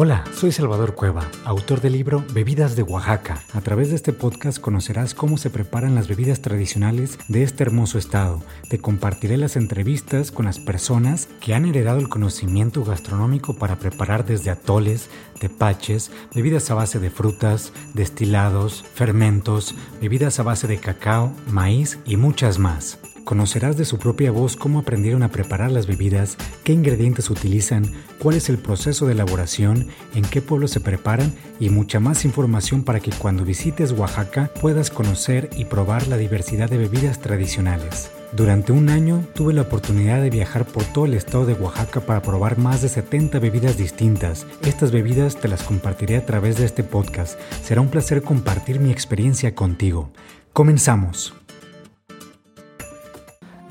Hola, soy Salvador Cueva, autor del libro Bebidas de Oaxaca. A través de este podcast conocerás cómo se preparan las bebidas tradicionales de este hermoso estado. Te compartiré las entrevistas con las personas que han heredado el conocimiento gastronómico para preparar desde atoles, tepaches, bebidas a base de frutas, destilados, fermentos, bebidas a base de cacao, maíz y muchas más. Conocerás de su propia voz cómo aprendieron a preparar las bebidas, qué ingredientes utilizan, cuál es el proceso de elaboración, en qué pueblo se preparan y mucha más información para que cuando visites Oaxaca puedas conocer y probar la diversidad de bebidas tradicionales. Durante un año tuve la oportunidad de viajar por todo el estado de Oaxaca para probar más de 70 bebidas distintas. Estas bebidas te las compartiré a través de este podcast. Será un placer compartir mi experiencia contigo. Comenzamos.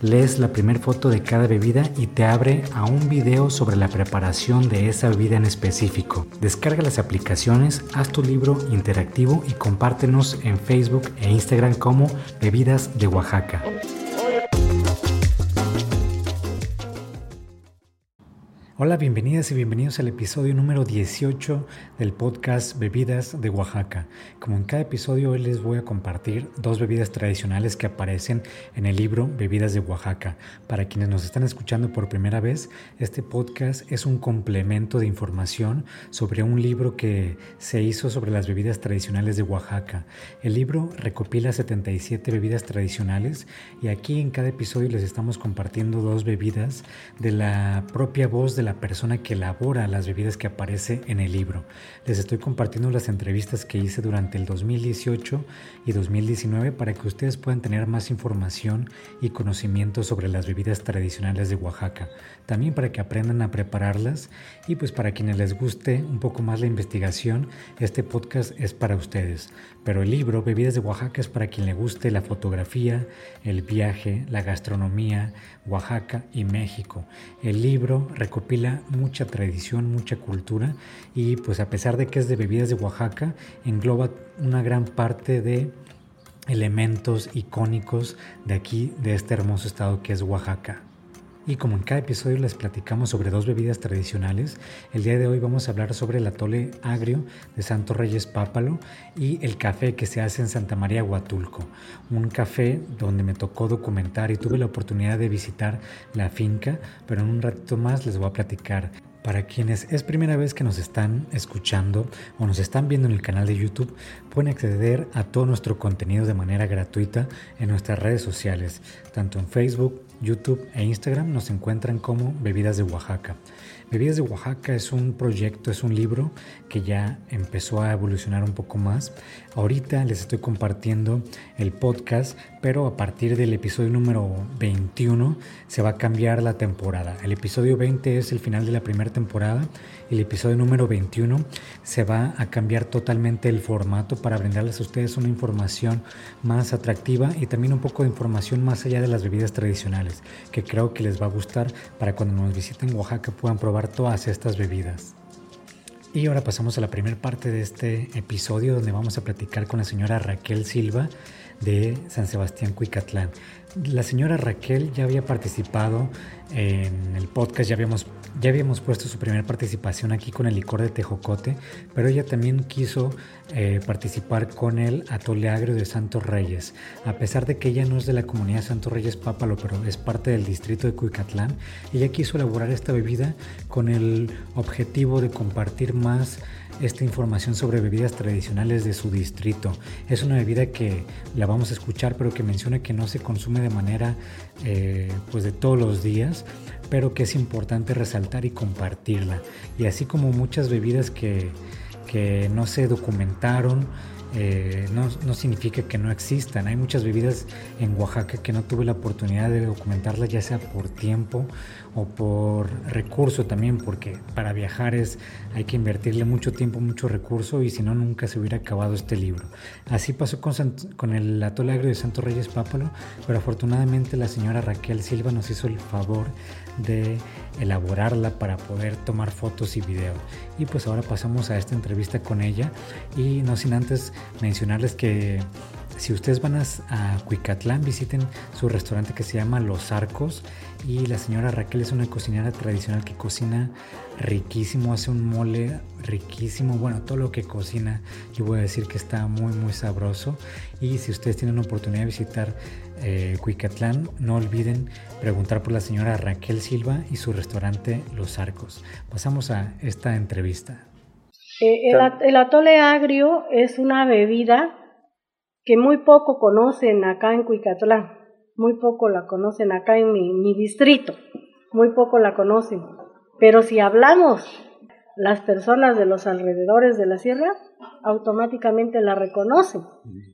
lees la primera foto de cada bebida y te abre a un video sobre la preparación de esa bebida en específico. Descarga las aplicaciones, haz tu libro interactivo y compártenos en Facebook e Instagram como Bebidas de Oaxaca. Hola, bienvenidas y bienvenidos al episodio número 18 del podcast Bebidas de Oaxaca. Como en cada episodio hoy les voy a compartir dos bebidas tradicionales que aparecen en el libro Bebidas de Oaxaca. Para quienes nos están escuchando por primera vez, este podcast es un complemento de información sobre un libro que se hizo sobre las bebidas tradicionales de Oaxaca. El libro recopila 77 bebidas tradicionales y aquí en cada episodio les estamos compartiendo dos bebidas de la propia voz de la persona que elabora las bebidas que aparece en el libro. Les estoy compartiendo las entrevistas que hice durante el 2018 y 2019 para que ustedes puedan tener más información y conocimiento sobre las bebidas tradicionales de Oaxaca. También para que aprendan a prepararlas y pues para quienes les guste un poco más la investigación, este podcast es para ustedes. Pero el libro Bebidas de Oaxaca es para quien le guste la fotografía, el viaje, la gastronomía, Oaxaca y México. El libro recopila mucha tradición, mucha cultura y pues a pesar de que es de bebidas de Oaxaca, engloba una gran parte de elementos icónicos de aquí, de este hermoso estado que es Oaxaca. Y como en cada episodio les platicamos sobre dos bebidas tradicionales, el día de hoy vamos a hablar sobre el atole agrio de Santo Reyes Pápalo y el café que se hace en Santa María Huatulco. Un café donde me tocó documentar y tuve la oportunidad de visitar la finca, pero en un ratito más les voy a platicar para quienes es primera vez que nos están escuchando o nos están viendo en el canal de YouTube, pueden acceder a todo nuestro contenido de manera gratuita en nuestras redes sociales, tanto en Facebook, YouTube e Instagram nos encuentran como Bebidas de Oaxaca. Bebidas de Oaxaca es un proyecto, es un libro que ya empezó a evolucionar un poco más. Ahorita les estoy compartiendo el podcast, pero a partir del episodio número 21 se va a cambiar la temporada. El episodio 20 es el final de la primera temporada el episodio número 21 se va a cambiar totalmente el formato para brindarles a ustedes una información más atractiva y también un poco de información más allá de las bebidas tradicionales, que creo que les va a gustar para cuando nos visiten Oaxaca puedan probar todas estas bebidas. Y ahora pasamos a la primera parte de este episodio donde vamos a platicar con la señora Raquel Silva de San Sebastián Cuicatlán. La señora Raquel ya había participado en el podcast, ya habíamos ya habíamos puesto su primera participación aquí con el licor de tejocote, pero ella también quiso eh, participar con el atole agrio de Santos Reyes. A pesar de que ella no es de la comunidad Santos Reyes Pápalo, pero es parte del distrito de Cuicatlán, ella quiso elaborar esta bebida con el objetivo de compartir más esta información sobre bebidas tradicionales de su distrito. Es una bebida que la vamos a escuchar, pero que menciona que no se consume de manera eh, pues de todos los días, pero que es importante resaltar y compartirla. Y así como muchas bebidas que, que no se documentaron, eh, no, no, significa que no existan. Hay muchas bebidas en Oaxaca que no tuve la oportunidad de documentarlas, ya sea por tiempo o por recurso también, porque para viajar es, hay que invertirle mucho tiempo, mucho recurso y si no, nunca se hubiera acabado este libro. Así pasó con, con el atole agrio de Santo Reyes Pápalo, pero afortunadamente la señora Raquel Silva nos hizo el favor de elaborarla para poder tomar fotos y videos. Y pues ahora pasamos a esta entrevista con ella. Y no sin antes mencionarles que si ustedes van a, Cuicatlán, visiten su restaurante que se llama Los Arcos. Y la señora Raquel es una cocinera tradicional que cocina riquísimo, hace un mole riquísimo, bueno, todo lo que cocina yo voy a decir que está muy muy sabroso. Y si ustedes tienen la oportunidad de visitar eh, Cuicatlán, no olviden preguntar por la señora Raquel Silva y su restaurante Los Arcos. Pasamos a esta entrevista. Eh, el, el atole agrio es una bebida que muy poco conocen acá en Cuicatlán, muy poco la conocen acá en mi, distrito, muy poco la conocen. Pero si hablamos las personas de los alrededores de la sierra, automáticamente la reconocen,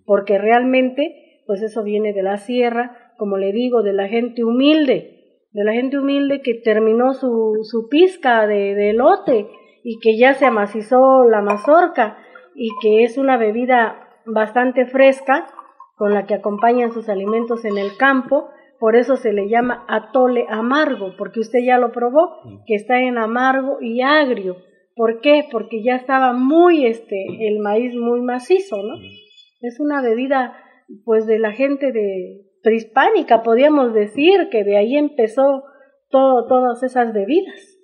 porque realmente, pues eso viene de la sierra, como le digo, de la gente humilde, de la gente humilde que terminó su, su pizca de, de elote y que ya se amacizó la mazorca y que es una bebida bastante fresca con la que acompañan sus alimentos en el campo, por eso se le llama atole amargo, porque usted ya lo probó, que está en amargo y agrio. ¿Por qué? Porque ya estaba muy este el maíz muy macizo, ¿no? Es una bebida pues de la gente de prehispánica, podríamos decir que de ahí empezó todo, todas esas bebidas.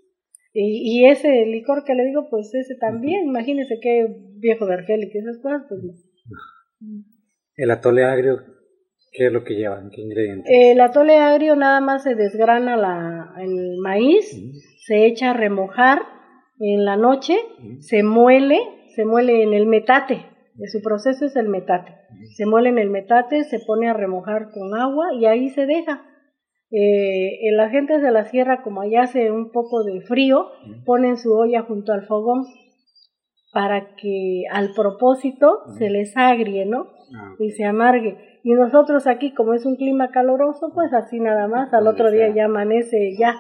Y, y, ese licor que le digo, pues ese también, imagínese qué viejo de Argel y que esas cosas, pues el atole agrio, ¿qué es lo que llevan? ¿Qué ingredientes? El atole agrio nada más se desgrana la, el maíz, se echa a remojar en la noche, se muele, se muele en el metate. Su proceso es el metate. Se muele en el metate, se pone a remojar con agua y ahí se deja. Eh, la gente de la sierra, como allá hace un poco de frío, ponen su olla junto al fogón para que al propósito se les agrie, ¿no? Ah, y se amargue. Y nosotros aquí, como es un clima caloroso, pues así nada más, al otro día ya amanece ya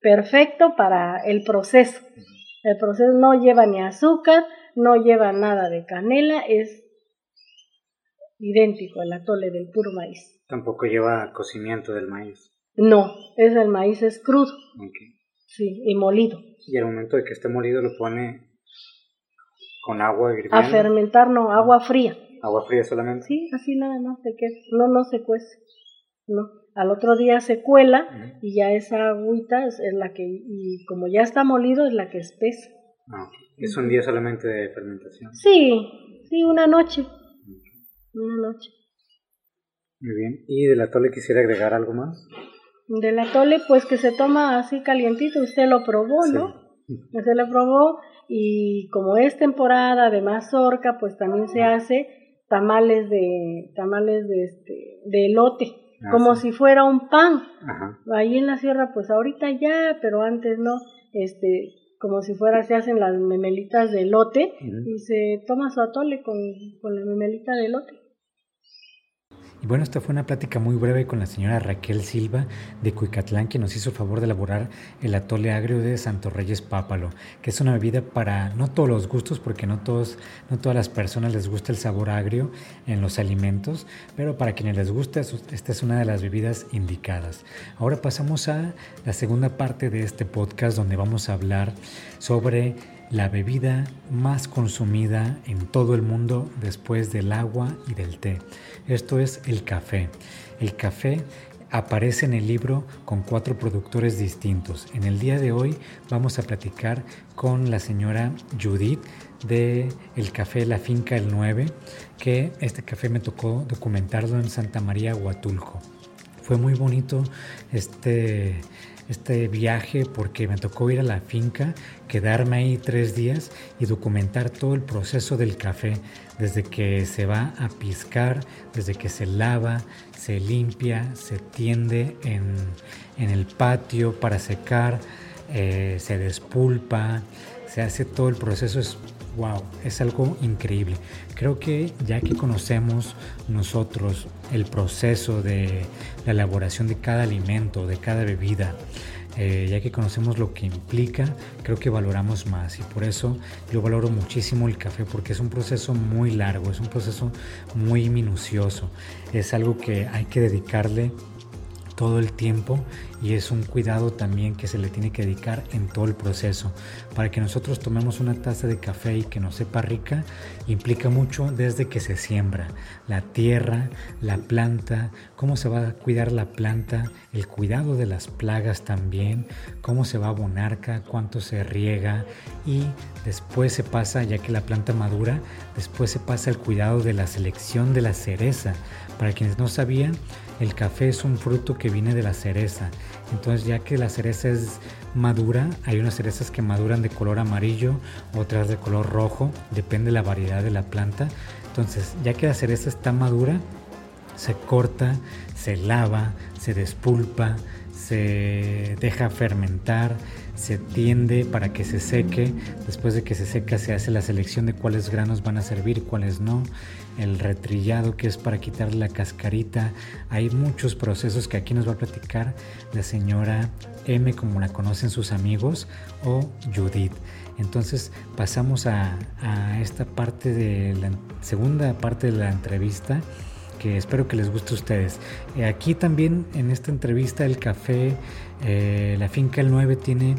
perfecto para el proceso. El proceso no lleva ni azúcar, no lleva nada de canela, es idéntico al atole del puro maíz. Tampoco lleva cocimiento del maíz. No, es el maíz es crudo. Sí, y molido. Y al momento de que esté molido lo pone con agua hirviendo. A fermentar, no, agua fría. Agua fría solamente. Sí, así nada más, de que no, no se cuece. No. Al otro día se cuela y ya esa agüita es, la que, y como ya está molido, es la que espesa. Ah, ¿Es un día solamente de fermentación? Sí, sí, una noche. Una noche. Muy bien. ¿Y del atole quisiera agregar algo más? Del atole, pues que se toma así calientito, usted lo probó, ¿no? Usted lo probó y como es temporada de mazorca, pues también se hace tamales de tamales de este de elote, ah, como si fuera un pan. Ahí en la sierra pues ahorita ya, pero antes no, este como si fuera se hacen las memelitas de elote y se toma su atole con, con la memelita de elote. Y bueno, esta fue una plática muy breve con la señora Raquel Silva de Cuicatlán, que nos hizo el favor de elaborar el atole agrio de Santo Reyes Pápalo, que es una bebida para no todos los gustos, porque no, todos, no todas las personas les gusta el sabor agrio en los alimentos, pero para quienes les gusta, esta es una de las bebidas indicadas. Ahora pasamos a la segunda parte de este podcast, donde vamos a hablar sobre la bebida más consumida en todo el mundo después del agua y del té. Esto es el café. El café aparece en el libro con cuatro productores distintos. En el día de hoy vamos a platicar con la señora Judith de el café La Finca El 9, que este café me tocó documentarlo en Santa María Huatulco. Fue muy bonito este este viaje porque me tocó ir a la finca, quedarme ahí tres días y documentar todo el proceso del café, desde que se va a piscar, desde que se lava, se limpia, se tiende en, el patio para secar, eh, se despulpa, se hace todo el proceso, es wow, es algo increíble. Creo que ya que conocemos nosotros el proceso de la elaboración de cada alimento, de cada bebida, eh, ya que conocemos lo que implica, creo que valoramos más y por eso yo valoro muchísimo el café porque es un proceso muy largo, es un proceso muy minucioso, es algo que hay que dedicarle todo el tiempo y es un cuidado también que se le tiene que dedicar en todo el proceso. Para que nosotros tomemos una taza de café y que nos sepa rica, implica mucho desde que se siembra, la tierra, la planta, cómo se va a cuidar la planta, el cuidado de las plagas también, cómo se va a abonar, cuánto se riega y después se pasa, ya que la planta madura, después se pasa el cuidado de la selección de la cereza. Para quienes no sabían, el café es un fruto que viene de la cereza. Entonces ya que la cereza es madura, hay unas cerezas que maduran de color amarillo, otras de color rojo, depende de la variedad de la planta. Entonces ya que la cereza está madura, se corta, se lava, se despulpa, se deja fermentar, se tiende para que se seque. Después de que se seca se hace la selección de cuáles granos van a servir cuáles no. El retrillado que es para quitarle la cascarita. Hay muchos procesos que aquí nos va a platicar la señora M como la conocen sus amigos o Judith. Entonces pasamos a, esta parte de la segunda parte de la entrevista espero que les guste a ustedes. Eh, aquí también en esta entrevista el café, eh, la finca El 9 tiene,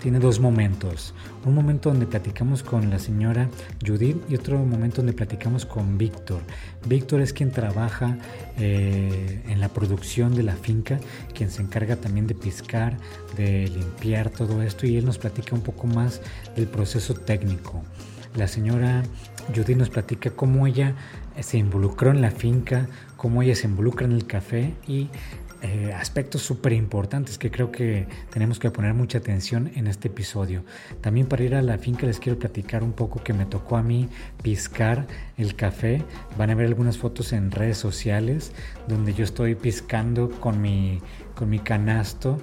tiene dos momentos. Un momento donde platicamos con la señora Judith y otro momento donde platicamos con Víctor. Víctor es quien trabaja eh, en la producción de la finca, quien se encarga también de piscar, de limpiar todo esto y él nos platica un poco más del proceso técnico. La señora Judith nos platica cómo ella se involucró en la finca, cómo ella se involucra en el café y eh, aspectos súper importantes que creo que tenemos que poner mucha atención en este episodio. También para ir a la finca les quiero platicar un poco que me tocó a mí piscar el café. Van a ver algunas fotos en redes sociales donde yo estoy piscando con mi, con mi canasto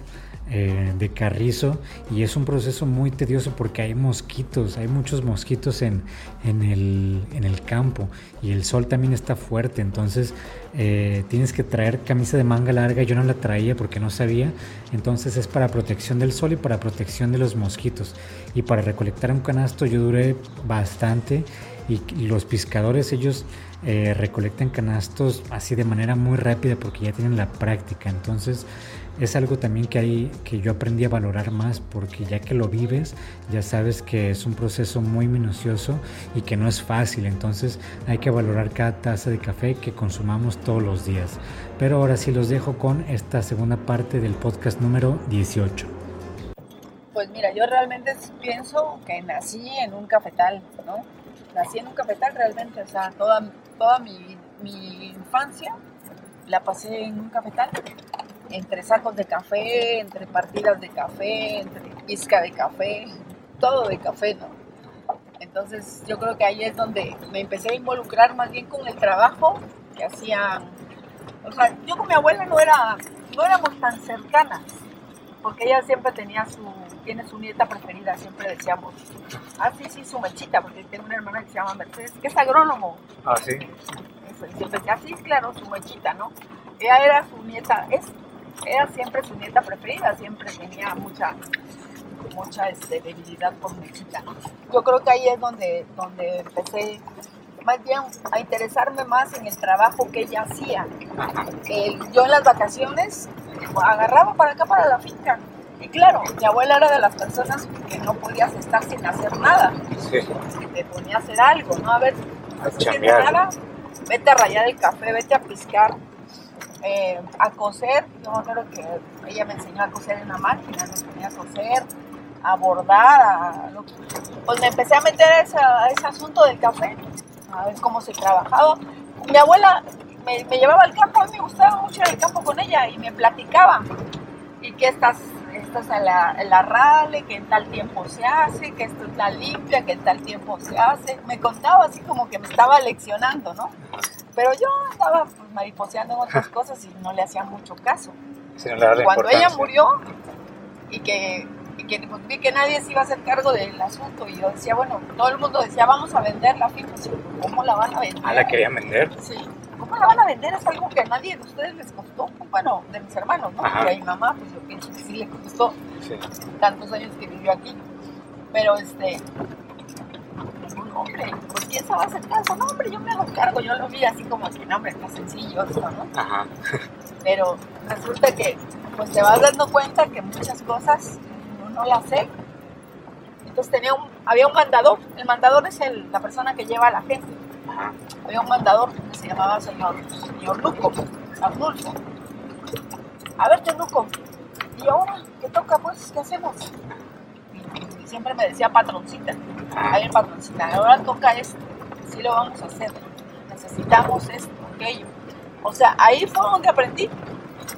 eh, de carrizo y es un proceso muy tedioso porque hay mosquitos, hay muchos mosquitos en, en, el, en el campo y el sol también está fuerte, entonces eh, tienes que traer camisa de manga larga, yo no la traía porque no sabía, entonces es para protección del sol y para protección de los mosquitos. Y para recolectar un canasto yo duré bastante y, los pescadores ellos eh, recolectan canastos así de manera muy rápida porque ya tienen la práctica, entonces es algo también que, hay, que yo aprendí a valorar más porque ya que lo vives, ya sabes que es un proceso muy minucioso y que no es fácil, entonces hay que valorar cada taza de café que consumamos todos los días. Pero ahora sí los dejo con esta segunda parte del podcast número 18. Pues mira, yo realmente pienso que nací en un cafetal, ¿no? Nací en un cafetal realmente, o sea, toda, toda mi, mi infancia la pasé en un cafetal entre sacos de café, entre partidas de café, entre pizca de café, todo de café, ¿no? Entonces yo creo que ahí es donde me empecé a involucrar más bien con el trabajo que hacían. O sea, yo con mi abuela no era, no éramos tan cercanas, porque ella siempre tenía su, tiene su nieta preferida, siempre decíamos, ah, sí, sí, su mechita, porque tiene una hermana que se llama Mercedes, que es agrónomo. Ah, sí. siempre decía, sí, claro, su mechita, ¿no? Ella era su nieta, es era siempre su nieta preferida, siempre tenía mucha mucha este, debilidad por mi chica. Yo creo que ahí es donde, donde empecé más bien a interesarme más en el trabajo que ella hacía. yo en las vacaciones agarraba para acá, para la finca. Y claro, mi abuela era de las personas que no podías estar sin hacer nada. Que te ponía a hacer algo, ¿no? A ver, no nada, vete a rayar el café, vete a piscar eh, a coser. Yo acuerdo que ella me enseñó a coser en la máquina, me enseñó a coser, a bordar, a, pues me empecé a meter a, ese asunto del café, a ver cómo se trabajaba. Mi abuela me, llevaba al campo, a mí me gustaba mucho ir al campo con ella y me platicaba. Y que estás, estás en la, la rale, que en tal tiempo se hace, que esto está limpia, que en tal tiempo se hace. Me contaba así como que me estaba leccionando, ¿no? Pero yo estaba pues, mariposeando en otras cosas y no le hacía mucho caso. Cuando ella murió y que, que pues, vi que nadie se iba a hacer cargo del asunto y yo decía, bueno, todo el mundo decía, vamos a vender la firma. ¿Cómo la van a vender? ¿Ah, la querían vender? Sí. ¿Cómo la van a vender? Es algo que a nadie de ustedes les costó. Bueno, de mis hermanos, ¿no? Y a mi mamá, pues yo pienso que sí le costó tantos años que vivió aquí. Pero este, hombre, pues quién se va a hacer caso, no, hombre, yo me hago cargo, yo lo vi así como que, no, hombre, está sencillo esto, ¿no? Pero resulta que, pues te vas dando cuenta que muchas cosas uno no las sé. Entonces tenía un, había un mandador, el mandador es el, la persona que lleva a la gente. Había un mandador que se llamaba señor, señor Luco, Arnulfo. A ver, Luco, ¿y ahora qué toca, pues? ¿Qué hacemos? Y siempre me decía patroncita ver, patroncita, ahora toca esto, sí lo vamos a hacer, necesitamos esto, aquello. O sea, ahí fue donde aprendí,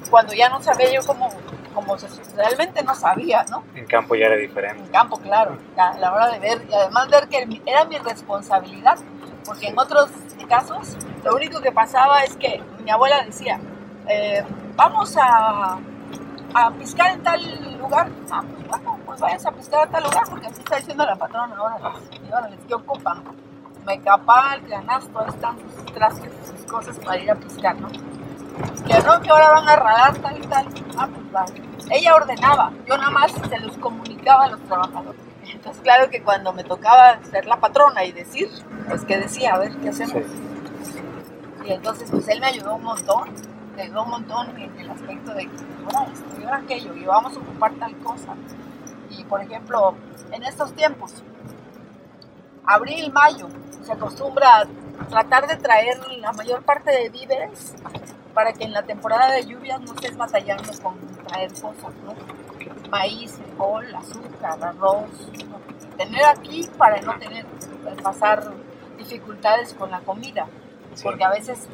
cuando ya no sabía yo cómo, cómo se, realmente no sabía, ¿no? En campo ya era diferente. En campo, claro, a la hora de ver, y además ver que era mi responsabilidad, porque en otros casos lo único que pasaba es que mi abuela decía, eh, vamos a, a piscar en tal lugar, ah, pues bueno, vayas a pescar a tal lugar, porque así está diciendo la patrona ahora. Y ahora les ¿qué ocupan? Mecapal, canasto, ahí están sus trastes, sus cosas para ir a pescar, ¿no? Que no, que ahora van a ralar tal y tal. Ah, pues va. Ella ordenaba, yo nada más se los comunicaba a los trabajadores. Entonces, claro que cuando me tocaba ser la patrona y decir, pues que decía, a ver, ¿qué hacemos? Y entonces, pues él me ayudó un montón, me ayudó un montón en el aspecto de, ahora esto y ahora aquello, y vamos a ocupar tal cosa. Y por ejemplo, en estos tiempos, abril, mayo, se acostumbra a tratar de traer la mayor parte de víveres para que en la temporada de lluvias no estés batallando con traer cosas, ¿no? Maíz, frijol, azúcar, arroz, tener aquí para no tener, pasar dificultades con la comida, porque a veces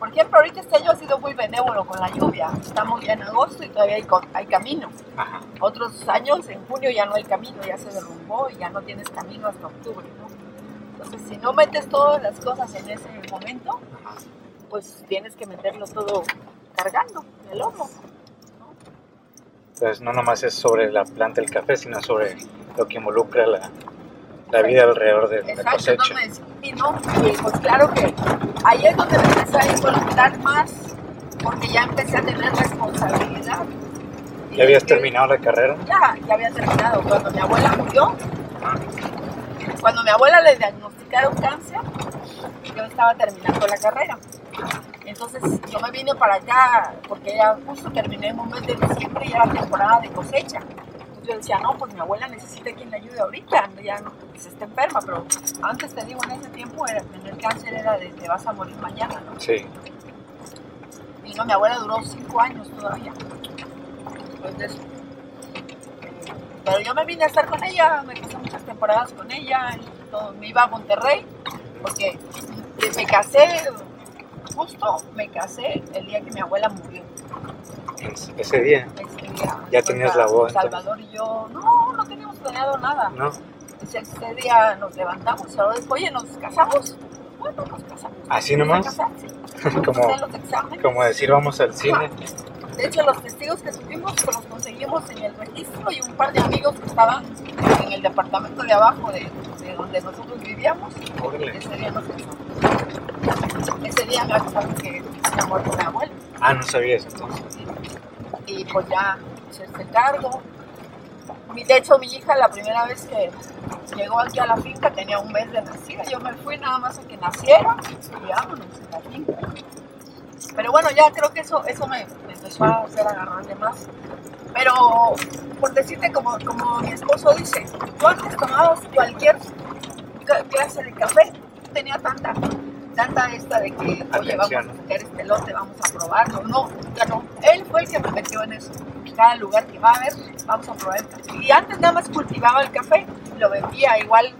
por ejemplo, ahorita este año ha sido muy benévolo con la lluvia. Estamos ya en agosto y todavía hay, camino. Otros años, en junio ya no hay camino, ya se derrumbó y ya no tienes camino hasta octubre. Entonces, si no metes todas las cosas en ese momento, pues tienes que meterlo todo cargando en el lomo. Pues no nomás es sobre la planta del café, sino sobre lo que involucra la, la vida alrededor de la cosecha. y no, y pues claro que ahí es donde me empecé a involucrar más, porque ya empecé a tener responsabilidad. ¿Ya habías terminado la carrera? Ya, ya había terminado. Cuando mi abuela murió, cuando mi abuela le diagnosticaron cáncer, yo estaba terminando la carrera. Entonces yo me vine para acá porque ya justo terminé en un mes de diciembre y era temporada de cosecha yo decía, no, pues mi abuela necesita quien le ayude ahorita, ya no, pues está enferma, pero antes te digo, en ese tiempo era, tener cáncer era de te vas a morir mañana, ¿no? Sí. Y no, mi abuela duró cinco años todavía, después de eso. Pero yo me vine a estar con ella, me pasé muchas temporadas con ella, y todo, me iba a Monterrey, porque me casé, justo me casé el día que mi abuela murió. Ese día. Ya tenías la voz. Salvador y yo, no, no teníamos planeado nada. No. Ese, día nos levantamos, oye, ¿nos casamos? Bueno, nos casamos. ¿Así nomás? como, como decir, vamos al cine. De hecho, los testigos que tuvimos pues, los conseguimos en el registro y un par de amigos que estaban en el departamento de abajo de, donde nosotros vivíamos. Ese día nos casamos. Ese día me acuerdo que había muerto mi abuelo. Ah, no sabías entonces. Y pues ya se cargo. De hecho, mi hija la primera vez que llegó aquí a la finca tenía un mes de nacida. Yo me fui nada más a que naciera y vámonos a la finca. Pero bueno, ya creo que eso, eso me, empezó a hacer agarrarle más. Pero por decirte, como, como mi esposo dice, tú antes tomabas cualquier clase de café, tenía tanta tanta esta de que, oye, vamos a sacar este lote, vamos a probarlo. No, ya no. Él fue el que me metió en eso. Cada lugar que va a ver, vamos a probar. Y antes nada más cultivaba el café, lo vendía igual,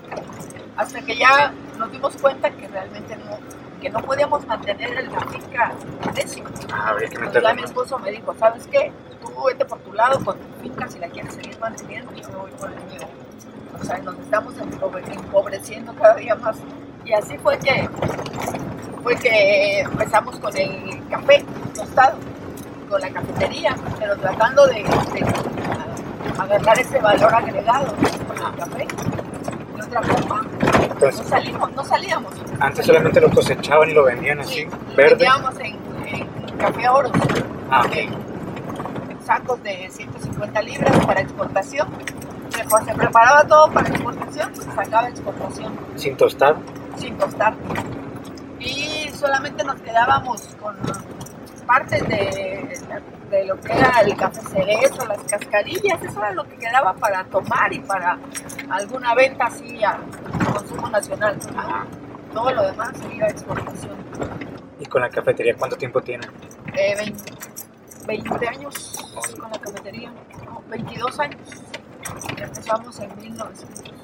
hasta que ya nos dimos cuenta que realmente no, que no podíamos mantener la finca necio. Ah, que ya mi esposo me dijo, ¿sabes qué? Tú vete por tu lado con tu finca si la quieres seguir manteniendo, yo me voy por el mío. O sea, nos estamos empobreciendo cada día más. Y así fue que, fue que empezamos con el café tostado, con la cafetería, pero tratando de, de agarrar ese valor agregado con el café. De otra forma, no, salimos, no salíamos. Antes solamente lo cosechaban y lo vendían así, verde. Vendíamos en, en café oros. Ah, okay. sacos de 150 libras para exportación. Se preparaba todo para exportación, se sacaba exportación. ¿Sin tostar? Sin tostar. Y solamente nos quedábamos con partes de, de, lo que era el café cerezo, las cascarillas, eso era lo que quedaba para tomar y para alguna venta así a consumo nacional. Todo lo demás sería exportación. ¿Y con la cafetería cuánto tiempo tiene? Eh, 20, 20, años con la cafetería, no, 22 años. Empezamos en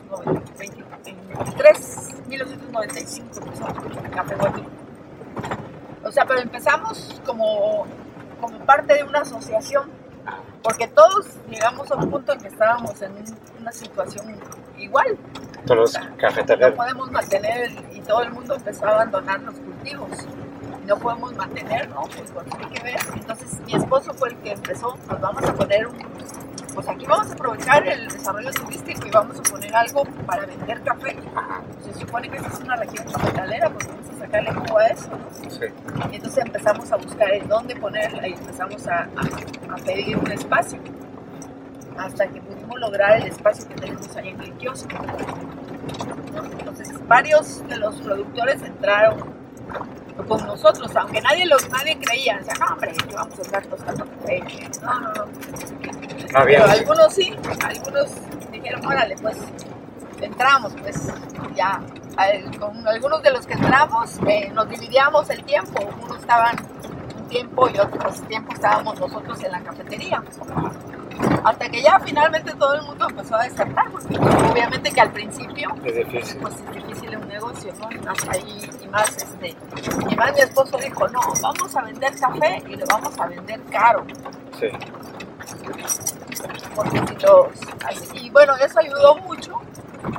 1993, 1995 empezamos café Guatemala. O sea, pero empezamos como, como parte de una asociación, porque todos llegamos a un punto en que estábamos en una situación igual. Todos los cafeteros. No podemos mantener, y todo el mundo empezó a abandonar los cultivos. No podemos mantener, ¿no? Pues, pues hay que ver. Entonces mi esposo fue el que empezó, nos vamos a poner un pues aquí vamos a aprovechar el desarrollo turístico y vamos a poner algo para vender café. Se supone que esta es una región cafetalera, pues vamos a sacarle jugo a eso. Sí. Y entonces empezamos a buscar en dónde ponerla y empezamos a, a, a, pedir un espacio. Hasta que pudimos lograr el espacio que tenemos ahí en el kiosco. Entonces, varios de los productores entraron con nosotros, aunque nadie los, nadie creía, o sea, no, hombre, vamos a estar tostando café. No, no, no. Ah, Pero algunos sí, algunos dijeron, órale, pues entramos, pues ya. Con algunos de los que entramos eh, nos dividíamos el tiempo, unos estaban un tiempo y otros tiempo estábamos nosotros en la cafetería. Hasta que ya finalmente todo el mundo empezó a desertar, porque obviamente que al principio es difícil. pues es difícil un negocio, ¿no? Y más ahí, y más este, y más mi esposo dijo, no, vamos a vender café y lo vamos a vender caro. Sí. Porque si los, y bueno, eso ayudó mucho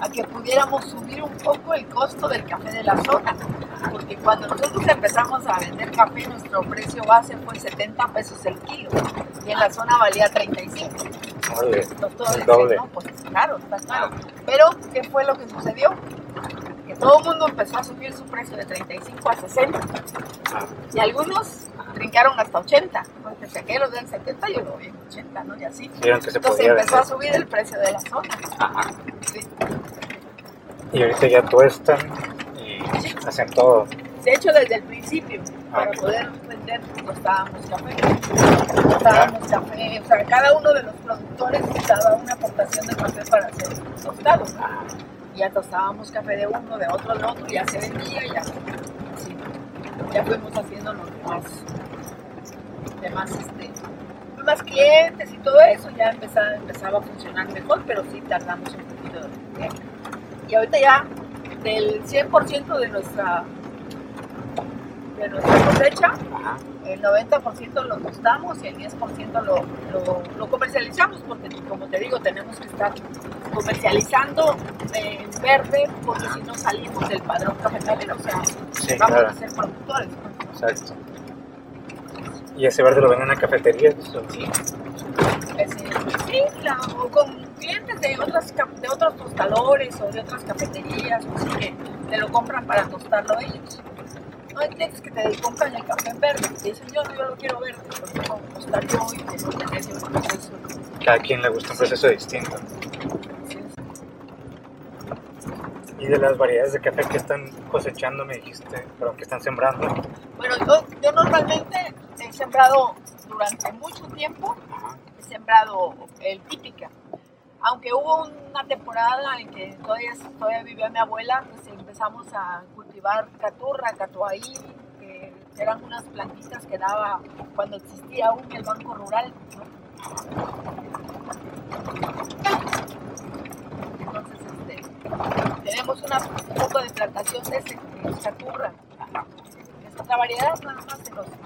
a que pudiéramos subir un poco el costo del café de la zona. Porque cuando nosotros empezamos a vender café, nuestro precio base fue 70 pesos el kilo. Y en la zona valía 35. Vale. Entonces, El doble. no, pues claro, está claro. Pero, ¿qué fue lo que sucedió? Que todo el mundo empezó a subir su precio de 35 a 60. Y algunos brincaron hasta 80. Porque si aquellos del 70, yo lo vi en 80, ¿no? Y así. Vieron que se Entonces podía empezó a subir el precio de la zona. Ajá. Sí. Y ahorita ya tuestan y hacen todo. De hecho, desde el principio, para Ok. poder vender, tostábamos café. Tostábamos café, o sea, cada uno de los productores daba una aportación de café para hacer tostado. Y ya tostábamos café de uno, de otro, de otro, y ya se vendía, y ya, sí, ya fuimos haciendo los demás, demás, este, más clientes y todo eso, ya empezaba, a funcionar mejor, pero sí tardamos un poquito de tiempo. Y ahorita ya del 100% de nuestra de nuestra cosecha. El 90% lo tostamos y el 10% lo, lo, lo comercializamos, porque como te digo, tenemos que estar comercializando en verde, porque si no salimos del padrón cafetalero, o sea, Sí, vamos claro. a ser productores. ¿no? Exacto. Y ese verde lo venden en cafeterías. Sí. Sí, la- o con clientes de, otras, de otros tostadores o de otras cafeterías, o así que te lo compran para tostarlo ellos. No hay clientes que te compran el café verde, y dicen yo no, yo lo quiero verde, lo quiero tostar yo y que tener un proceso. Cada quien le gusta un proceso distinto. Así es. Y de las variedades de café que están cosechando, me dijiste, perdón, que están sembrando. Bueno, yo, yo normalmente he sembrado durante mucho tiempo, he sembrado el típica. Aunque hubo una temporada en que todavía, todavía vivía mi abuela, pues empezamos a cultivar caturra, catuaí, que eran unas plantitas que daba cuando existía aún el Banco Rural. Entonces, este, tenemos una, un poco de plantación de, ese, de caturra. Es otra variedad nada más de los este,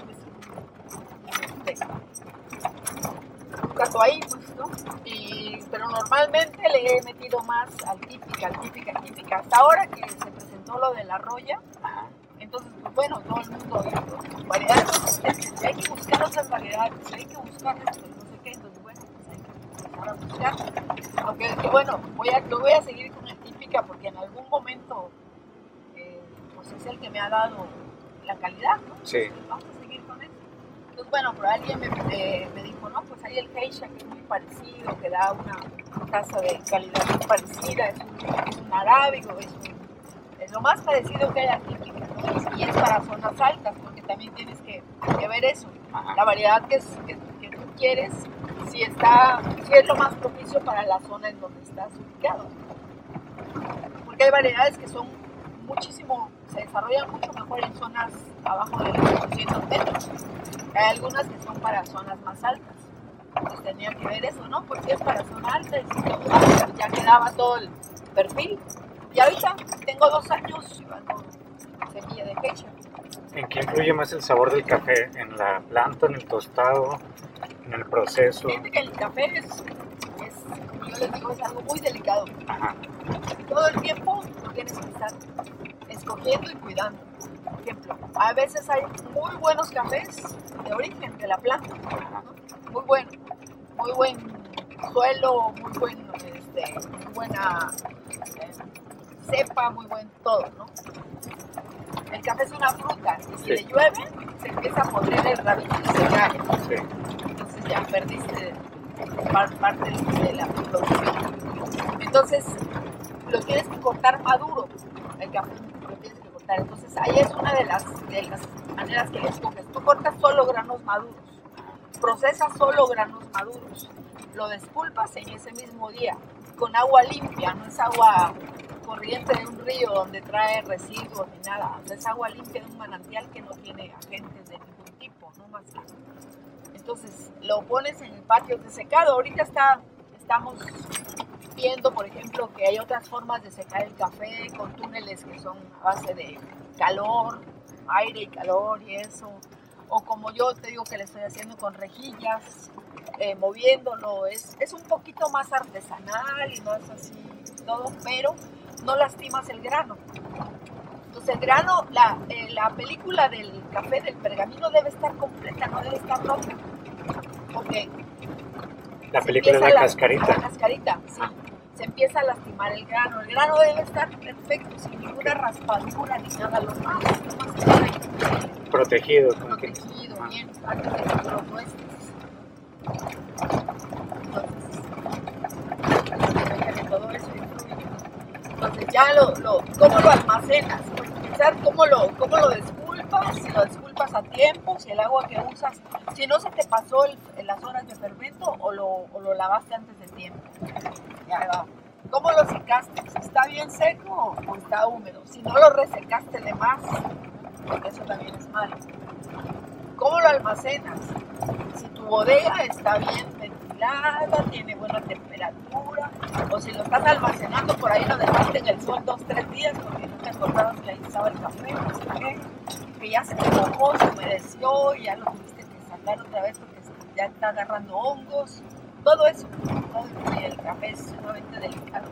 pues, ¿no? Y, pero normalmente le he metido más al típica, al típica, típica. Hasta ahora que se presentó lo de la roya, entonces, pues, bueno, todo el mundo, variedades, hay que buscar otras variedades, hay que buscar esto, no sé qué, entonces, bueno, pues hay que empezar a buscar. Aunque, bueno, voy a, lo voy a seguir con la típica porque en algún momento, eh, pues es el que me ha dado la calidad, ¿no? Sí. Entonces, vamos a seguir con eso. Entonces, bueno, pero alguien me, me dijo, no, pues hay el Geisha que es muy parecido, que da una tasa de calidad muy parecida, es un, es un arábigo, es, un, lo más parecido que hay aquí, ¿no? y es para zonas altas, porque también tienes que, que ver eso, Ajá. la variedad que, es, que, que, tú quieres, si, está, si es lo más propicio para la zona en donde estás ubicado. Porque hay variedades que son muchísimo, se desarrollan mucho mejor en zonas abajo de los 200 metros. Hay algunas que son para zonas más altas. Entonces tenía que ver eso, ¿no? Porque es para zona alta y ya quedaba todo el perfil. Y ahorita tengo dos años llevando semilla de quecha. ¿En qué influye más el sabor del café? ¿En la planta, en el tostado, en el proceso? Fíjate que el café es, es, yo les digo, es algo muy delicado. Ajá. Todo el tiempo lo tienes que estar escogiendo y cuidando. Por ejemplo, a veces hay muy buenos cafés de origen de la planta, ¿no? muy bueno, muy buen suelo, muy buen, este, buena eh, cepa, muy buen todo, ¿no? El café es una fruta y si Sí. le llueve se empieza a podrir el rabito y se cae. Sí. Entonces ya perdiste par- parte de la producción. Entonces lo tienes que cortar maduro, el café lo tienes que cortar. Entonces ahí es una de las, de las maneras que le escoges. Tú cortas solo granos maduros, procesas solo granos maduros, lo despulpas en ese mismo día con agua limpia, no es agua corriente de un río donde trae residuos ni nada, o sea, es agua limpia de un manantial que no tiene agentes de ningún tipo, no más que entonces lo pones en el patio de secado. Ahorita está, estamos viendo, por ejemplo, que hay otras formas de secar el café con túneles que son a base de calor, aire y calor y eso. O como yo te digo que le estoy haciendo con rejillas, eh, moviéndolo. Es, es un poquito más artesanal y más así todo, pero no lastimas el grano. Entonces el grano, la, eh, la película del café, del pergamino debe estar completa, no debe estar rota. Porque La película es la cascarita. La cascarita, sí. Se empieza a lastimar el grano. El grano debe estar perfecto, sin ninguna raspadura ni nada. Lo más, lo más Protegido. protegido, Ah. bien, para que te lo muestres. Entonces, todo eso influye. Entonces ya lo, lo, ¿cómo lo almacenas? Pensar cómo lo, cómo lo desculpas, si lo desculpas a tiempo, si el agua que usas, si no se te pasó el- las horas de fermento o lo, o lo lavaste antes de tiempo. Ya va. ¿Cómo lo secaste? Si está bien seco o está húmedo. Si no lo resecaste de más, eso también es malo. ¿Cómo lo almacenas? Si tu bodega está bien tiene buena temperatura, o si lo estás almacenando por ahí, lo dejaste en el sol dos, tres días porque no te acordabas que ahí estaba el café, no sé qué, que ya se mojó, se humedeció y ya lo tuviste que sacar otra vez porque ya está agarrando hongos, todo eso. el café es sumamente delicado.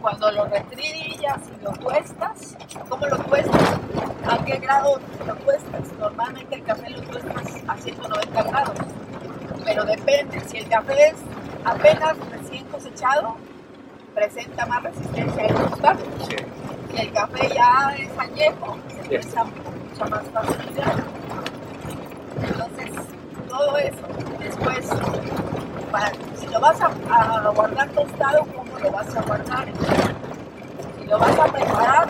Cuando lo retrillas y lo tuestas, ¿cómo lo tuestas? ¿A qué grado lo tuestas? Normalmente el café lo tuestas a 190 grados, pero depende. Si el café es apenas recién cosechado, presenta más resistencia al tostado. Sí. Si el café ya es añejo, se con mucha más facilidad. Entonces, todo eso. Después, para, si lo vas a, a guardar tostado, ¿cómo lo vas a guardar? Si lo vas a preparar,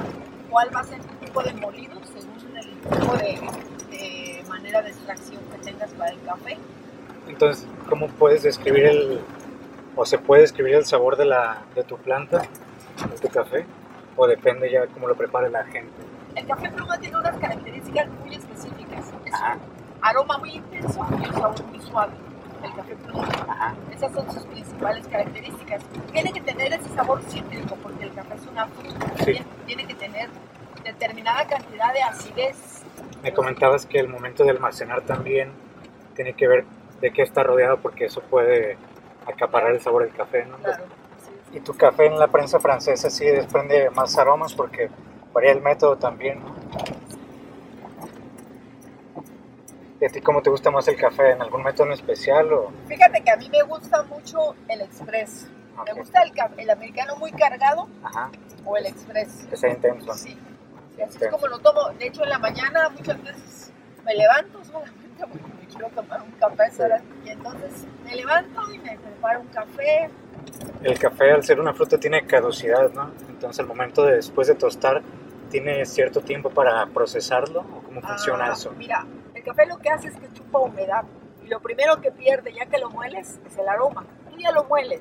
¿cuál va a ser tu tipo de molido según el tipo de, de manera de extracción que tengas para el café? Entonces, ¿cómo puedes describir el, o se puede describir el sabor de, la, de tu planta, de tu café? ¿O depende ya cómo lo prepare la gente? El café pluma tiene unas características muy específicas. Es un aroma muy intenso y un sabor muy suave. El café pluma. Esas son sus principales características. Tiene que tener ese sabor cítrico porque el café es una fruta. Tiene que tener determinada cantidad de acidez. Me comentabas que el momento de almacenar también tiene que ver de qué está rodeado porque eso puede acaparar el sabor del café, ¿no? Claro. Y tu café en la prensa francesa sí desprende más aromas porque varía el método también. ¿Y a ti cómo te gusta más el café? ¿En algún método en especial? O? Fíjate que a mí me gusta mucho el express. Me gusta el, el americano muy cargado o el express. Que sea intenso. Sí. así es como lo tomo. De hecho, en la mañana muchas veces me levanto solamente me quiero tomar un café. Y entonces me levanto y me preparo un café. El café, al ser una fruta, tiene caducidad, ¿no? Entonces, el momento de, después de tostar, ¿tiene cierto tiempo para procesarlo? ¿O cómo funciona Ah, eso? Mira, el café lo que hace es que chupa humedad. Y lo primero que pierde, ya que lo mueles, es el aroma. Tú ya lo mueles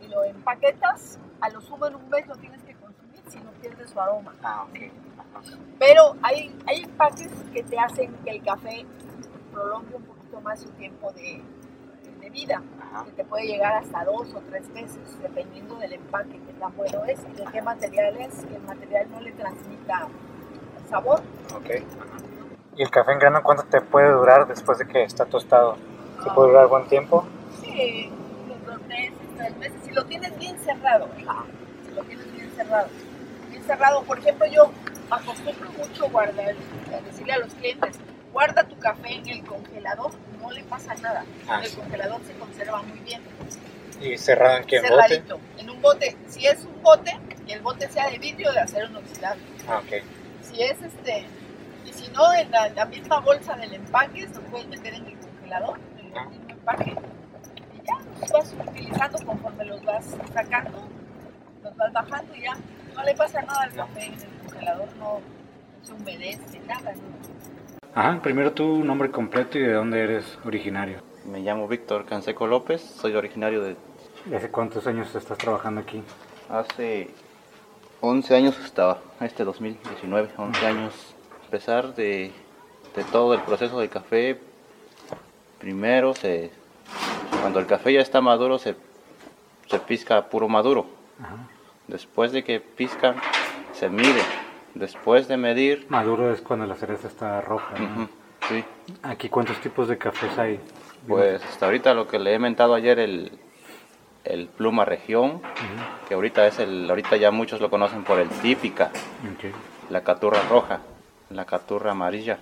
y lo empaquetas, a lo sumo en un mes lo tienes que consumir si no pierde su aroma. Ah, ok. Pero hay, hay empaques que te hacen que el café prolongue un poquito más su tiempo de, de vida, Ajá. que te puede llegar hasta dos o tres meses, dependiendo del empaque, que tan bueno es y de qué material es, que el material no le transmita sabor. Ok. ¿Y el café en grano cuánto te puede durar después de que está tostado? ¿Se puede durar buen tiempo? Sí, unos dos meses, tres meses, si lo tienes bien cerrado, ¿eh? si lo tienes bien cerrado. Bien cerrado, por ejemplo, yo acostumbro mucho guardar, a decirle a los clientes, guarda tu café en el congelador, no le pasa nada. Ah, el sí. congelador se conserva muy bien. ¿Y cerrado en qué? ¿En bote? cerradito, en un bote. Si es un bote, y el bote sea de vidrio de acero inoxidable. Ah, ok. Si es este, y si no, en la, la misma bolsa del empaque, se puedes meter en el congelador, en el Ah. mismo empaque. Y ya los vas utilizando conforme los vas sacando, los vas bajando y ya. No le pasa nada al café en el congelador, no, no se humedece, nada. ¿no? Ajá, primero tu nombre completo y de dónde eres originario. Me llamo Víctor Canseco López, soy originario de ¿Y hace cuántos años estás trabajando aquí? hace 11 años estaba, este 2019, 11 años. A pesar de, de todo el proceso del café, primero se, cuando el café ya está maduro se, se pisca puro maduro. Ajá. Después de que pisca se mide. Después de medir, Maduro es cuando la cereza está roja. sí, Aquí cuántos tipos de cafés hay? pues hasta ahorita lo que le he mentado ayer el, el pluma región, que ahorita es el, ahorita ya muchos lo conocen por el típica, la caturra roja, la caturra amarilla,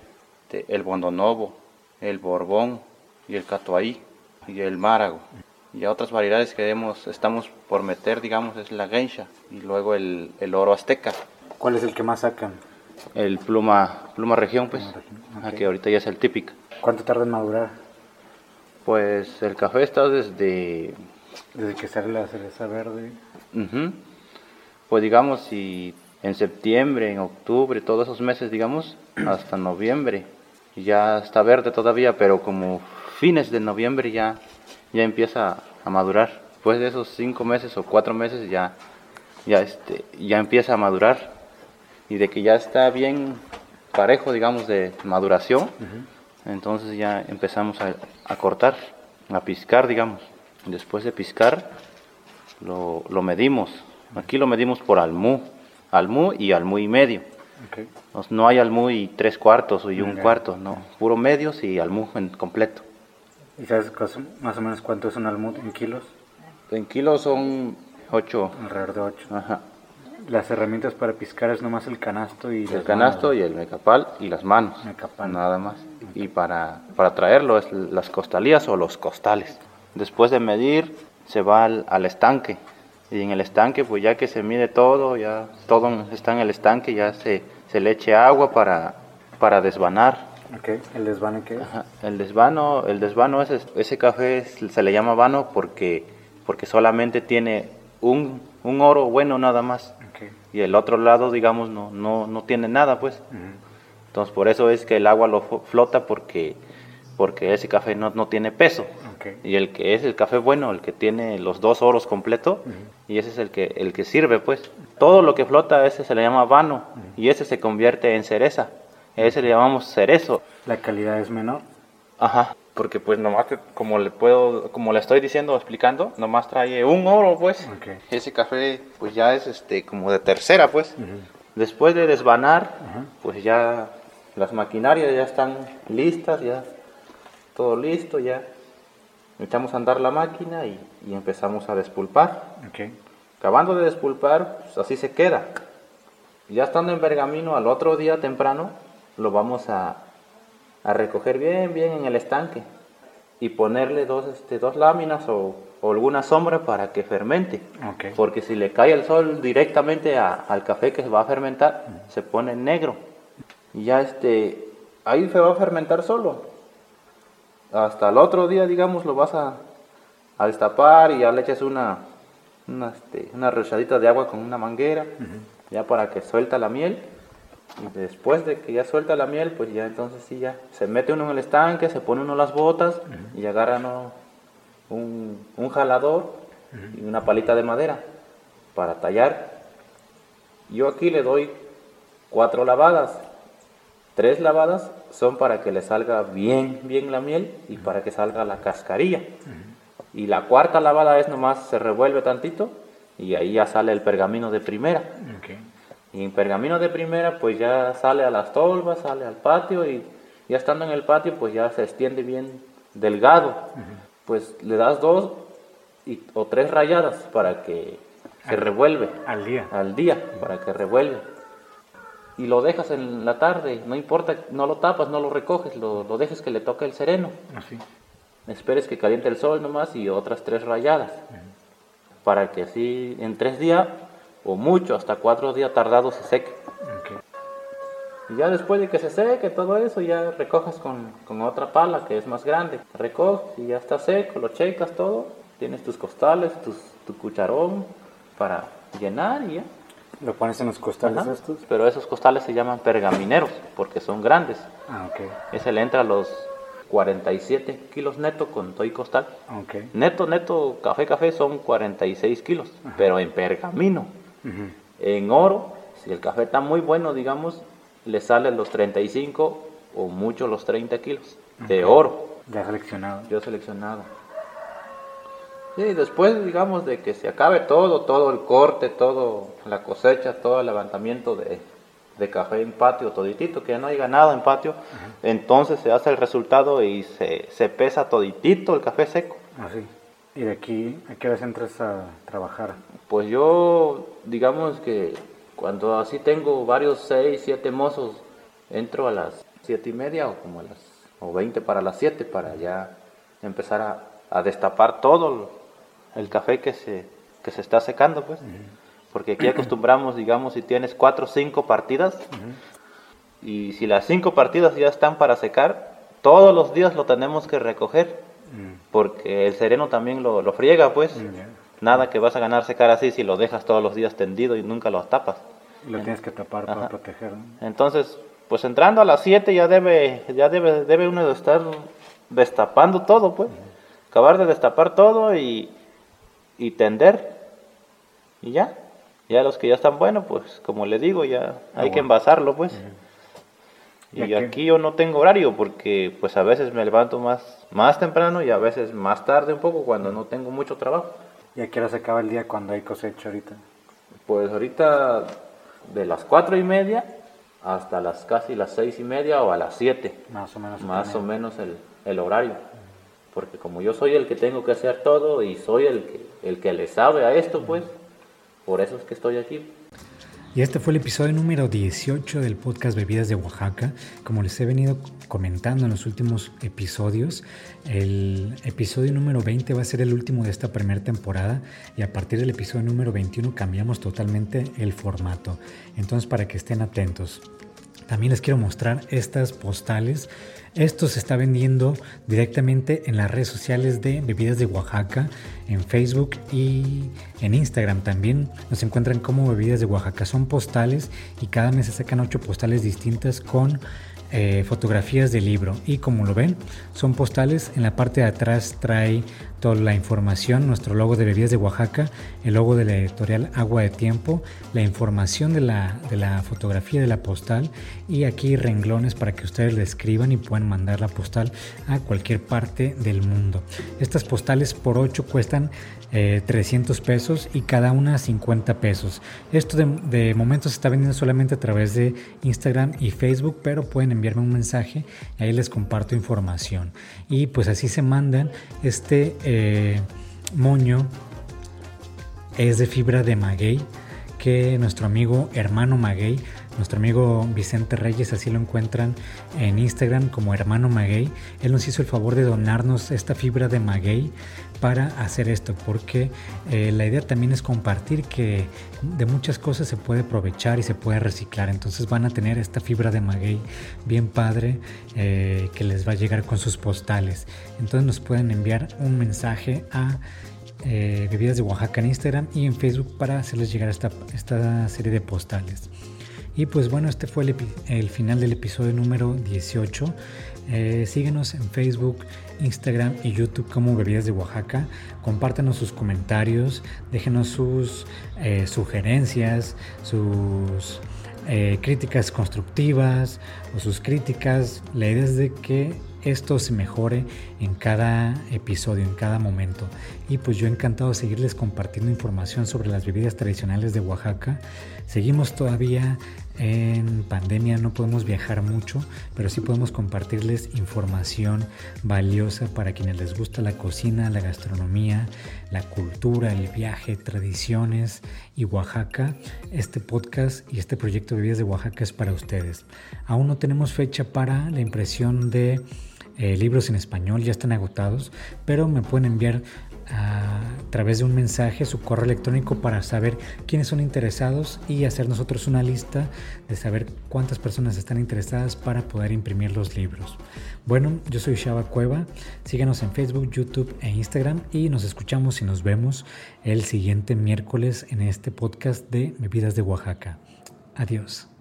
el bondonovo, el borbón y el catuaí y el márago. Y a otras variedades que hemos, estamos por meter, digamos, es la geisha y luego el, el oro azteca, ¿Cuál es el que más sacan? el pluma, pluma región, pues, Pluma región, ok. que ahorita ya es el típica. ¿Cuánto tarda en madurar? Pues el café está desde Desde que sale la cereza verde. Ujú. Pues digamos, si en septiembre, en octubre, todos esos meses, digamos, hasta noviembre, ya está verde todavía, pero como fines de noviembre ya, ya empieza a madurar. Después de esos cinco meses o cuatro meses ya, ya, este, ya empieza a madurar. Y de que ya está bien parejo, digamos, de maduración, entonces ya empezamos a, a cortar, a piscar, digamos. Después de piscar, lo, lo medimos. Aquí lo medimos por almú, almú y almú y medio. Ok. No- hay almú y tres cuartos y un Ok. cuarto, no. Puro medios y almú en completo. ¿Y sabes más o menos cuánto es un almud en kilos? En kilos son ocho. Alrededor de 8. Ajá. Las herramientas para piscar es nomás el canasto y El canasto manos. y el mecapal y las manos. Mecapal. Nada más. Y para, para traerlo es las costalías o los costales. Después de medir, se va al, al estanque. Y en el estanque, pues ya que se mide todo, ya todo está en el estanque, ya se, se le eche agua para, para desvanar. Ok. ¿El desvane qué es? Ajá, El desvano, el desvano ese, ese café es- se le llama vano porque, porque solamente tiene un, un oro bueno nada más. Y el otro lado, digamos, no, no, no tiene nada, pues. Ujú. Entonces por eso es que el agua lo flota porque, porque ese café no, no tiene peso. Y el que es el café bueno, el que tiene los dos oros completo, y ese es el que, el que sirve, pues. Todo lo que flota, ese se le llama vano, y ese se convierte en cereza. Ese le llamamos cerezo. ¿La calidad es menor? Ajá, porque pues nomás que como le puedo, como le estoy diciendo, explicando, nomás trae un oro, pues. Ese café pues ya es este como de tercera, pues. Después de desvanar, pues ya las maquinarias ya están listas, ya todo listo, ya echamos a andar la máquina y, empezamos a despulpar. Acabando de despulpar, pues así se queda. Ya estando en Bergamino, al otro día temprano, lo vamos a, a recoger bien, bien en el estanque y ponerle dos, este, dos láminas o, alguna sombra para que fermente. Porque si le cae el sol directamente al café que se va a fermentar, se pone negro. Y ya este, ahí se va a fermentar solo. Hasta el otro día, digamos, lo vas a, a destapar y ya le echas una, una, este, una de agua con una manguera, ya para que suelta la miel y después de que ya suelta la miel, pues ya entonces sí, ya se mete uno en el estanque, se pone uno las botas y agarra un, un, jalador y una palita de madera para tallar. Yo aquí le doy cuatro lavadas. Tres lavadas son para que le salga bien, bien la miel y para que salga la cascarilla. Y la cuarta lavada es nomás se revuelve tantito y ahí ya sale el pergamino de primera. Y en pergamino de primera, pues ya sale a las tolvas, sale al patio y ya estando en el patio, pues ya se extiende bien delgado. Pues le das dos y, o tres rayadas para que se revuelve. Al día. Al día, para que revuelve. Y lo dejas en la tarde, no importa, no lo tapas, no lo recoges, lo, lo dejes que le toque el sereno. Así. Esperes que caliente el sol nomás y otras tres rayadas. Para que así en tres días o mucho, hasta cuatro días tardados se seque. Y ya después de que se seque todo eso, ya recojas con, con, otra pala que es más grande. Recoges y ya está seco, lo checas todo. Tienes tus costales, tus, tu cucharón para llenar y ya. ¿Lo pones en los costales estos? Pero esos costales se llaman pergamineros porque son grandes. Ah, ok. Ese le entra a los 47 kilos neto con todo y costal. Okay. Neto, neto, café, café son 46 kilos, pero en pergamino. En oro, si el café está muy bueno, digamos, le salen los 35 o mucho los 30 kilos de oro. Ya seleccionado. Yo seleccionado. Y después, digamos, de que se acabe todo, todo el corte, todo la cosecha, todo el levantamiento de, café en patio, toditito, que ya no haya nada en patio, entonces se hace el resultado y se, se pesa toditito el café seco. Así. ¿Y de aquí a qué hora entras a trabajar? Pues yo, digamos que cuando así tengo varios seis, siete mozos, entro a las siete y media o como a las o 20 para las 7 para ya empezar a, destapar todo el café que se, que se está secando, pues. Porque aquí acostumbramos, digamos, si tienes cuatro o cinco partidas, y si las cinco partidas ya están para secar, todos los días lo tenemos que recoger porque el sereno también lo, lo friega, pues. Nada que vas a ganar secar así si lo dejas todos los días tendido y nunca lo tapas. Lo tienes que tapar para proteger. Entonces, pues entrando a las 7 ya debe, ya debe, debe uno de estar destapando todo, pues. Acabar de destapar todo y, y tender. Y ya. Ya los que ya están buenos, pues como le digo, ya ah, hay que envasarlo, pues. Y aquí yo no tengo horario porque pues a veces me levanto más, más temprano y a veces más tarde un poco cuando no tengo mucho trabajo. ¿Y a qué hora se acaba el día cuando hay cosecha ahorita? Pues ahorita de las cuatro y media hasta las casi las seis y media o a las siete. Más o menos. Más o menos el, el, horario. Porque como yo soy el que tengo que hacer todo y soy el que, el que le sabe a esto, pues por eso es que estoy aquí. Y este fue el episodio número 18 del podcast Bebidas de Oaxaca. Como les he venido comentando en los últimos episodios, el episodio número 20 va a ser el último de esta primera temporada y a partir del episodio número 21 cambiamos totalmente el formato. Entonces para que estén atentos. También les quiero mostrar estas postales esto se está vendiendo directamente en las redes sociales de Bebidas de Oaxaca, en Facebook y en Instagram también. Nos encuentran como Bebidas de Oaxaca. Son postales y cada mes se sacan ocho postales distintas con eh, fotografías de libro. Y como lo ven son postales. En la parte de atrás trae toda la información nuestro logo de bebidas de Oaxaca el logo de la editorial Agua de Tiempo la información de la, de la fotografía de la postal. Y aquí renglones para que ustedes le escriban y puedan mandar la postal a cualquier parte del mundo. Estas postales por 8 cuestan 300 eh, pesos y cada una 50 pesos. Esto de, de, momento se está vendiendo solamente a través de Instagram y Facebook, pero pueden enviarme un mensaje y ahí les comparto información. Y pues así se mandan este eh, moño es de fibra de maguey que nuestro amigo hermano maguey nuestro amigo Vicente Reyes, así lo encuentran en Instagram como hermano maguey. Él nos hizo el favor de donarnos esta fibra de maguey para hacer esto, porque eh, la idea también es compartir que de muchas cosas se puede aprovechar y se puede reciclar. Entonces van a tener esta fibra de maguey bien padre eh, que les va a llegar con sus postales. Entonces nos pueden enviar un mensaje a eh, Bebidas de Oaxaca en Instagram y en Facebook para hacerles llegar esta, esta serie de postales. Y pues bueno, este fue el, final del episodio número 18. Eh, síguenos en Facebook, Instagram y YouTube como Bebidas de Oaxaca. Compártanos sus comentarios, déjenos sus eh, sugerencias, sus eh, críticas constructivas o sus críticas. La idea es de que esto se mejore en cada episodio, en cada momento. Y pues yo encantado de seguirles compartiendo información sobre las bebidas tradicionales de Oaxaca. Seguimos todavía en pandemia, no podemos viajar mucho, pero sí podemos compartirles información valiosa para quienes les gusta la cocina, la gastronomía, la cultura, el viaje, tradiciones y Oaxaca. Este podcast y este proyecto de bebidas de Oaxaca es para ustedes. Aún no tenemos fecha para la impresión de eh, libros en español, ya están agotados, pero me pueden enviar a través de un mensaje su correo electrónico para saber quiénes son interesados y hacer nosotros una lista de saber cuántas personas están interesadas para poder imprimir los libros. Bueno, yo soy Shaba Cueva, síganos en Facebook, YouTube e Instagram y nos escuchamos y nos vemos el siguiente miércoles en este podcast de Bebidas de Oaxaca. Adiós.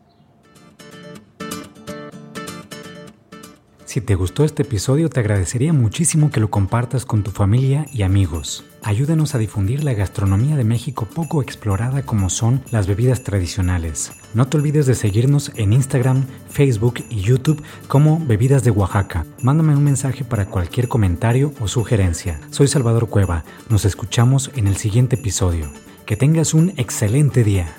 Si te gustó este episodio, te agradecería muchísimo que lo compartas con tu familia y amigos. Ayúdanos a difundir la gastronomía de México poco explorada como son las bebidas tradicionales. No te olvides de seguirnos en Instagram, Facebook y YouTube como Bebidas de Oaxaca. Mándame un mensaje para cualquier comentario o sugerencia. Soy Salvador Cueva. Nos escuchamos en el siguiente episodio. Que tengas un excelente día.